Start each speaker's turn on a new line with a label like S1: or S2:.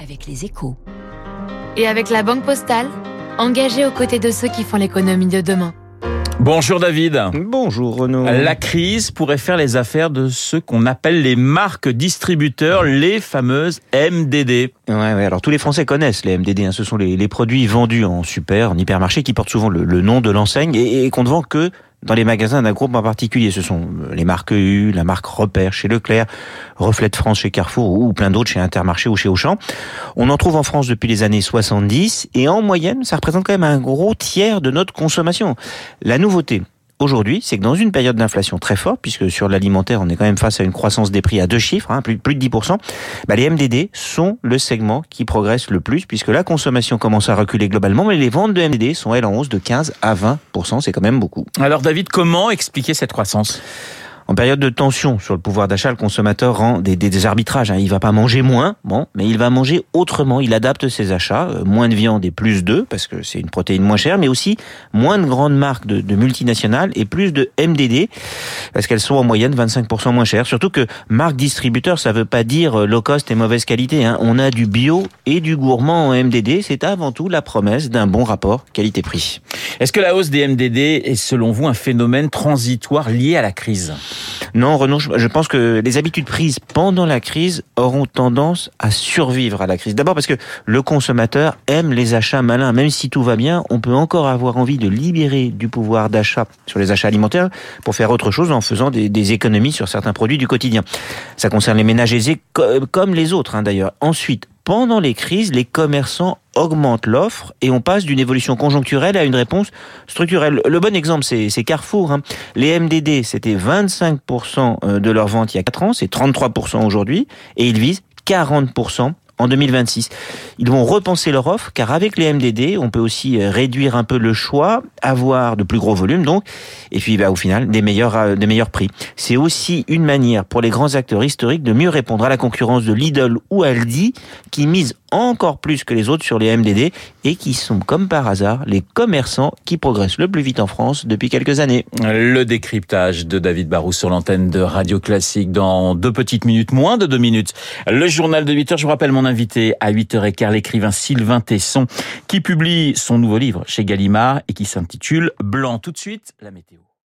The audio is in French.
S1: avec les échos.
S2: Et avec la Banque Postale, engagée aux côtés de ceux qui font l'économie de demain.
S3: Bonjour David.
S4: Bonjour Renaud.
S3: La crise pourrait faire les affaires de ceux qu'on appelle les marques distributeurs, les fameuses MDD.
S4: Ouais, ouais, alors tous les Français connaissent les MDD. Hein. Ce sont les, les, produits vendus en super, en hypermarché, qui portent souvent le, le nom de l'enseigne et, et qu'on ne vend que dans les magasins d'un groupe en particulier. Ce sont euh, les marques EU, la marque Repère chez Leclerc, Reflet de France chez Carrefour ou plein d'autres chez Intermarché ou chez Auchan. On en trouve en France depuis les années 70 et en moyenne, ça représente quand même un gros tiers de notre consommation. La nouveauté, aujourd'hui, c'est que dans une période d'inflation très forte, puisque sur l'alimentaire, on est quand même face à une croissance des prix à deux chiffres, hein, plus, de 10%, bah, les MDD sont le segment qui progresse le plus, puisque la consommation commence à reculer globalement, mais les ventes de MDD sont, elles, en hausse de 15 à 20%, c'est quand même beaucoup.
S3: Alors David, comment expliquer cette croissance?
S4: En période de tension sur le pouvoir d'achat, le consommateur rend des, des, arbitrages. Hein. Il va pas manger moins, bon, mais il va manger autrement. Il adapte ses achats. Euh, moins de viande et plus d'œufs, parce que c'est une protéine moins chère, mais aussi moins de grandes marques de, de multinationales et plus de MDD, parce qu'elles sont en moyenne 25% moins chères. Surtout que marque distributeur, ça veut pas dire low cost et mauvaise qualité. Hein. On a du bio et du gourmand en MDD. C'est avant tout la promesse d'un bon rapport qualité-prix.
S3: Est-ce que la hausse des MDD est selon vous un phénomène transitoire lié à la crise?
S4: Non, Renaud, je pense que les habitudes prises pendant la crise auront tendance à survivre à la crise. D'abord parce que le consommateur aime les achats malins. Même si tout va bien, on peut encore avoir envie de libérer du pouvoir d'achat sur les achats alimentaires pour faire autre chose en faisant des, économies sur certains produits du quotidien. Ça concerne les ménages aisés comme les autres hein, d'ailleurs. Ensuite, pendant les crises, les commerçants augmentent l'offre et on passe d'une évolution conjoncturelle à une réponse structurelle. Le bon exemple, c'est Carrefour. Hein. Les MDD, c'était 25% de leurs ventes il y a 4 ans, c'est 33% aujourd'hui, et ils visent 40% en 2026. Ils vont repenser leur offre car avec les MDD, on peut aussi réduire un peu le choix, avoir de plus gros volumes donc, et puis bah, au final des meilleurs, des meilleurs prix. C'est aussi une manière pour les grands acteurs historiques de mieux répondre à la concurrence de Lidl ou Aldi qui misent encore plus que les autres sur les MDD et qui sont comme par hasard les commerçants qui progressent le plus vite en France depuis quelques années.
S3: Le décryptage de David Barou sur l'antenne de Radio Classique dans deux petites minutes, moins de deux minutes. Le journal de 8 heures, je vous rappelle mon invité à 8h15, l'écrivain Sylvain Tesson qui publie son nouveau livre chez Gallimard et qui s'intitule Blanc. Tout de suite, la météo.